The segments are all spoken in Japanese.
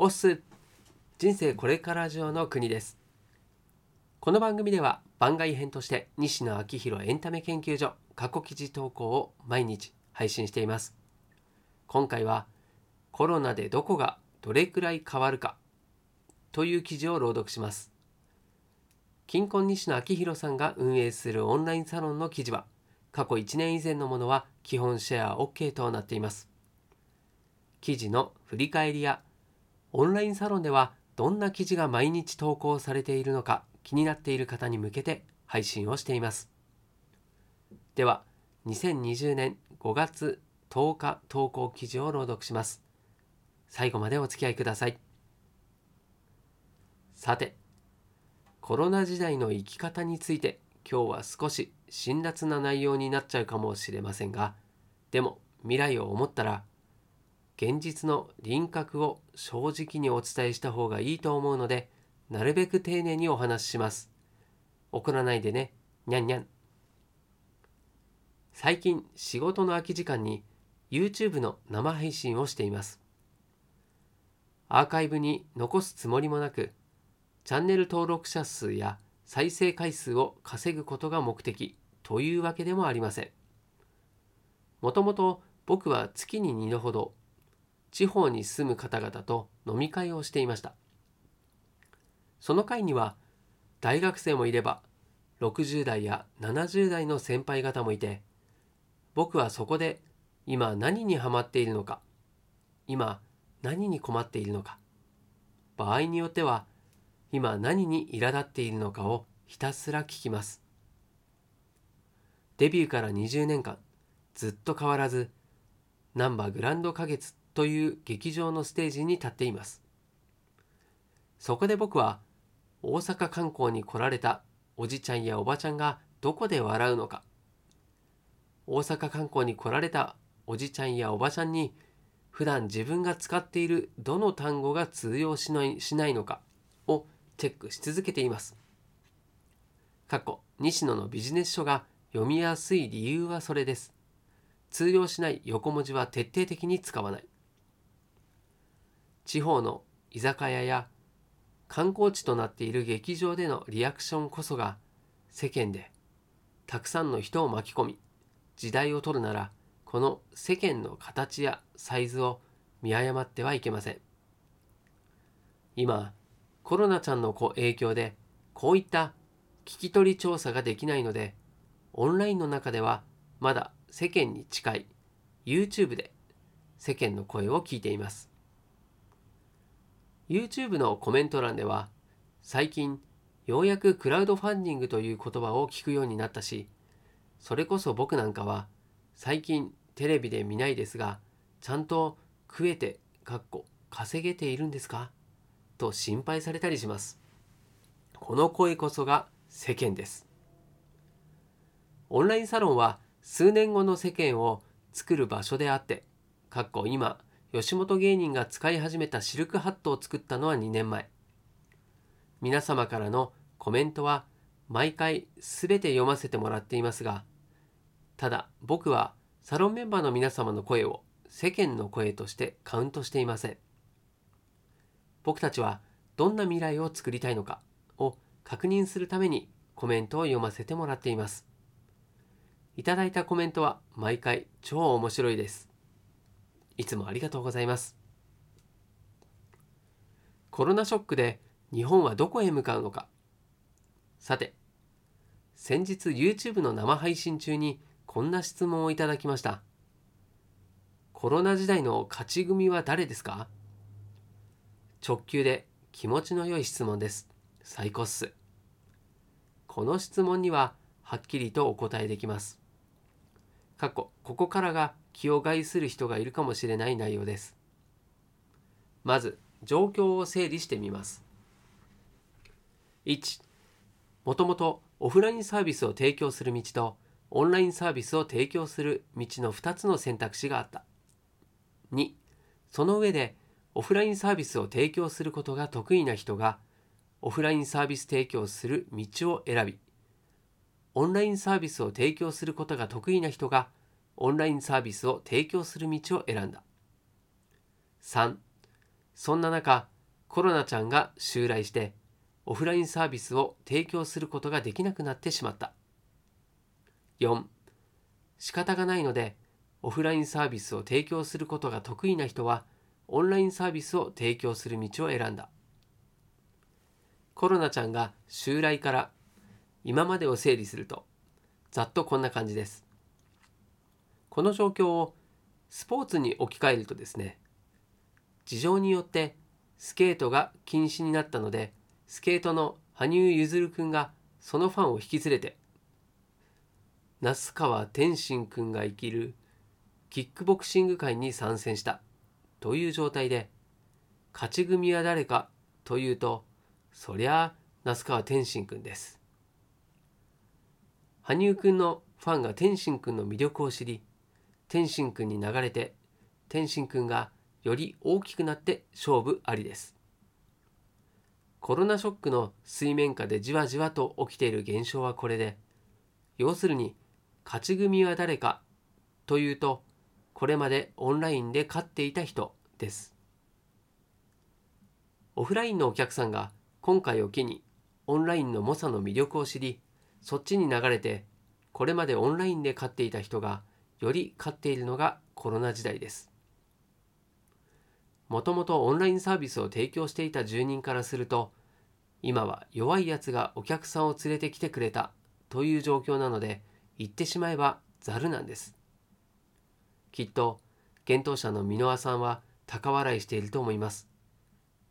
オス人生これから上の国です。この番組では番外編として西野昭弘エンタメ研究所過去記事投稿を毎日配信しています。今回はコロナでどこがどれくらい変わるかという記事を朗読します。金婚西野昭弘さんが運営するオンラインサロンの記事は過去1年以前のものは基本シェア OK となっています。記事の振り返りやオンラインサロンではどんな記事が毎日投稿されているのか気になっている方に向けて配信をしています。では、2020年5月10日投稿記事を朗読します。最後までお付き合いください。さて、コロナ時代の生き方について今日は少し辛辣な内容になっちゃうかもしれませんが、でも未来を思ったら現実の輪郭を正直にお伝えした方がいいと思うので、なるべく丁寧にお話しします。怒らないでね、にゃんにゃん。最近仕事の空き時間に YouTube の生配信をしています。アーカイブに残すつもりもなく、チャンネル登録者数や再生回数を稼ぐことが目的というわけでもありません。もともと僕は月に2度ほど地方に住む方々と飲み会をしていました。その会には大学生もいれば60代や70代の先輩方もいて僕はそこで今何にハマっているのか今何に困っているのか場合によっては今何に苛立っているのかをひたすら聞きます。デビューから20年間ずっと変わらずナンバーグランド花月という劇場のステージに立っています。そこで僕は大阪観光に来られたおじちゃんやおばちゃんがどこで笑うのか、大阪観光に来られたおじちゃんやおばちゃんに普段自分が使っているどの単語が通用しないしないのかをチェックし続けています。過去、西野のビジネス書が読みやすい理由はそれです。通用しない横文字は徹底的に使わない。地方の居酒屋や観光地となっている劇場でのリアクションこそが世間でたくさんの人を巻き込み時代を取るならこの世間の形やサイズを見誤ってはいけません。今コロナちゃんの影響でこういった聞き取り調査ができないのでオンラインの中ではまだ世間に近い YouTube で世間の声を聞いています。YouTube のコメント欄では最近ようやくクラウドファンディングという言葉を聞くようになったしそれこそ僕なんかは最近テレビで見ないですがちゃんと食えてかっこ稼げているんですか？と心配されたりします。この声こそが世間です。オンラインサロンは数年後の世間を作る場所であってかっこ今吉本芸人が使い始めたシルクハットを作ったのは2年前。皆様からのコメントは毎回すべて読ませてもらっていますがただ僕はサロンメンバーの皆様の声を世間の声としてカウントしていません。僕たちはどんな未来を作りたいのかを確認するためにコメントを読ませてもらっています。いただいたコメントは毎回超面白いです。いつもありがとうございます。コロナショックで日本はどこへ向かうのか。さて、先日 YouTube の生配信中にこんな質問をいただきました。コロナ時代の勝ち組は誰ですか？直球で気持ちの良い質問です。最高っす。この質問にははっきりとお答えできます。過去、ここからが気を害する人がいるかもしれない内容です。まず、状況を整理してみます。1、もともとオフラインサービスを提供する道とオンラインサービスを提供する道の2つの選択肢があった。2、その上でオフラインサービスを提供することが得意な人がオフラインサービス提供する道を選び、オンラインサービスを提供することが得意な人がオンラインサービスを提供する道を選んだ。3. そんな中コロナちゃんが襲来してオフラインサービスを提供することができなくなってしまった4仕方がないのでオフラインサービスを提供することが得意な人はオンラインサービスを提供する道を選んだコロナちゃんが襲来から今までを整理するとざっとこんな感じですこの状況をスポーツに置き換えるとですね事情によってスケートが禁止になったのでスケートの羽生結弦君がそのファンを引き連れて那須川天心君が生きるキックボクシング界に参戦したという状態で勝ち組は誰かというとそりゃあ那須川天心君です。羽生君のファンが天心君の魅力を知り天心君に流れて天心君がより大きくなって勝負ありです。コロナショックの水面下でじわじわと起きている現象はこれで要するに勝ち組は誰かというとこれまでオンラインで勝っていた人です。オフラインのお客さんが今回を機にオンラインの猛者の魅力を知りそっちに流れてこれまでオンラインで勝っていた人がより勝っているのがコロナ時代です。もともとオンラインサービスを提供していた住人からすると今は弱いやつがお客さんを連れてきてくれたという状況なので言ってしまえばざるなんです。きっと幻冬者の箕輪さんは高笑いしていると思います。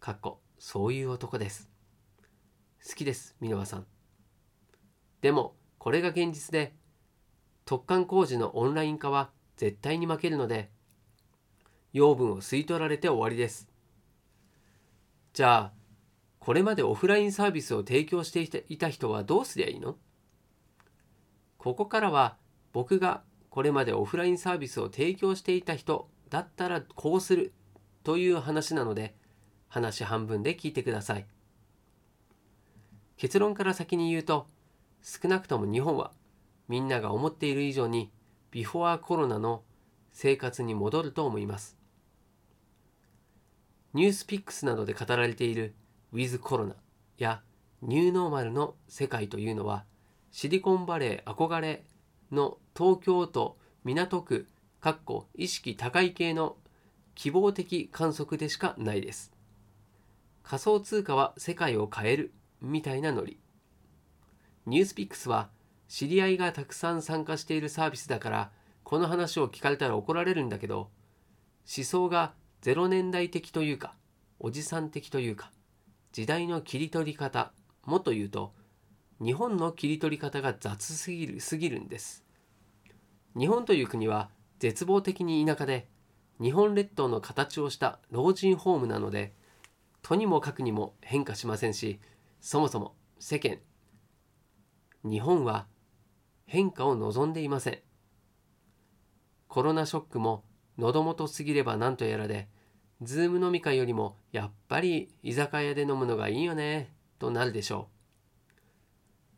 かっこそういう男です。好きです箕輪さん。でもこれが現実で突貫工事のオンライン化は絶対に負けるので養分を吸い取られて終わりです。じゃあこれまでオフラインサービスを提供していた人はどうすりゃいいの？ここからは僕がこれまでオフラインサービスを提供していた人だったらこうするという話なので話半分で聞いてください。結論から先に言うと少なくとも日本はみんなが思っている以上にビフォーコロナの生活に戻ると思います。ニュースピックスなどで語られているウィズコロナやニューノーマルの世界というのはシリコンバレー憧れの東京都港区かっこ意識高い系の希望的観測でしかないです。仮想通貨は世界を変えるみたいなノリ。ニュースピックスは知り合いがたくさん参加しているサービスだからこの話を聞かれたら怒られるんだけど思想が0年代的というかおじさん的というか時代の切り取り方もと言うと日本の切り取り方が雑すぎるすぎるんです。日本という国は絶望的に田舎で日本列島の形をした老人ホームなのでとにもかくにも変化しませんしそもそも世間日本は変化を望んでいません。コロナショックも喉元すぎれば何とやらで Zoom 飲み会よりもやっぱり居酒屋で飲むのがいいよねとなるでしょ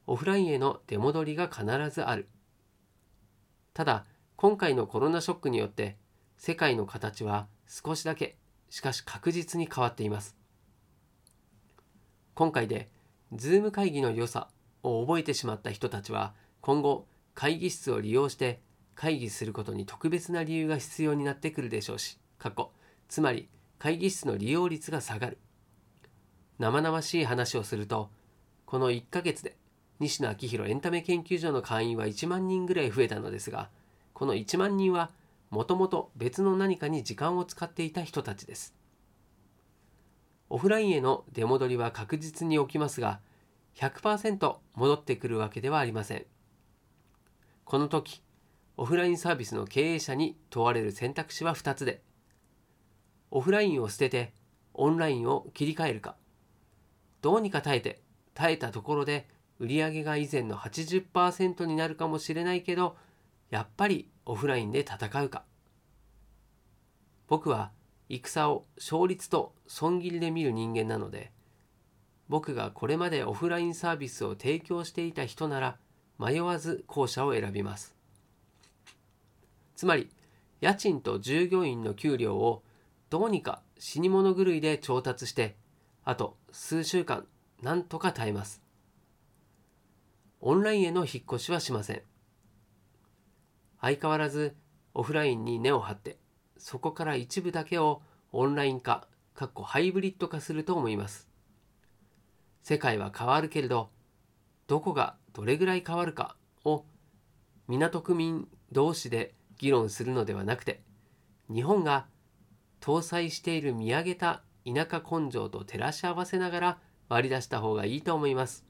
う。オフラインへの出戻りが必ずある。ただ今回のコロナショックによって世界の形は少しだけしかし確実に変わっています。今回で Zoom 会議の良さを覚えてしまった人たちは今後会議室を利用して会議することに特別な理由が必要になってくるでしょうし過去つまり会議室の利用率が下がる。生々しい話をするとこの1ヶ月で西野昭弘エンタメ研究所の会員は1万人ぐらい増えたのですがこの1万人はもともと別の何かに時間を使っていた人たちです。オフラインへの出戻りは確実に起きますが100%戻ってくるわけではありません。この時オフラインサービスの経営者に問われる選択肢は2つでオフラインを捨ててオンラインを切り替えるかどうにか耐えて耐えたところで売上が以前の80%になるかもしれないけどやっぱりオフラインで戦うか。僕は戦を勝率と損切りで見る人間なので僕がこれまでオフラインサービスを提供していた人なら迷わず後者を選びます。つまり家賃と従業員の給料をどうにか死に物狂いで調達してあと数週間なんとか耐えます。オンラインへの引っ越しはしません。相変わらずオフラインに根を張ってそこから一部だけをオンライン化かっこハイブリッド化すると思います。世界は変わるけれどどこがどれぐらい変わるかを港区民同士で議論するのではなくて日本が搭載している見上げた田舎根性と照らし合わせながら割り出した方がいいと思います。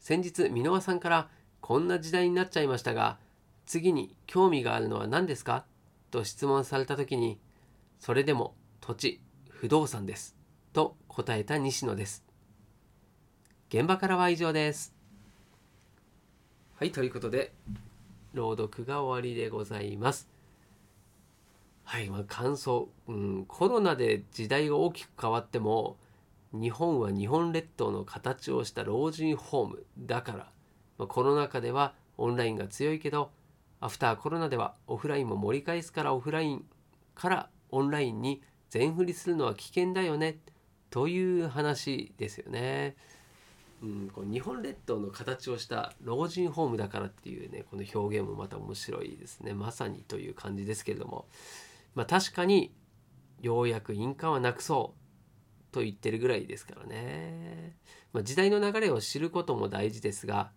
先日箕輪さんからこんな時代になっちゃいましたが次に興味があるのは何ですか？と質問された時にそれでも土地不動産です。と答えた西野です。現場からは以上です。はいということで朗読が終わりでございますはい、まあ、感想、うん、コロナで時代が大きく変わっても日本は日本列島の形をした老人ホームだから、まあ、コロナ禍ではオンラインが強いけどアフターコロナではオフラインも盛り返すからオフラインからオンラインに全振りするのは危険だよねという話ですよね。うん、こう日本列島の形をした老人ホームだからっていうねこの表現もまた面白いですね。まさにという感じですけれども。まあ確かにようやく印鑑はなくそうと言ってるぐらいですからね、まあ、時代の流れを知ることも大事ですが、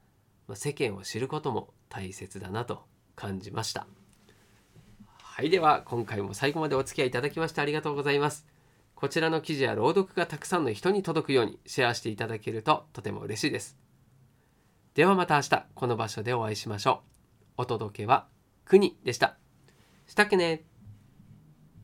まあ、世間を知ることも大切だなと感じました。はいでは今回も最後までお付き合いいただきましてありがとうございます。こちらの記事や朗読がたくさんの人に届くようにシェアしていただけるととても嬉しいです。ではまた明日この場所でお会いしましょう。お届けは国でした。したっけね。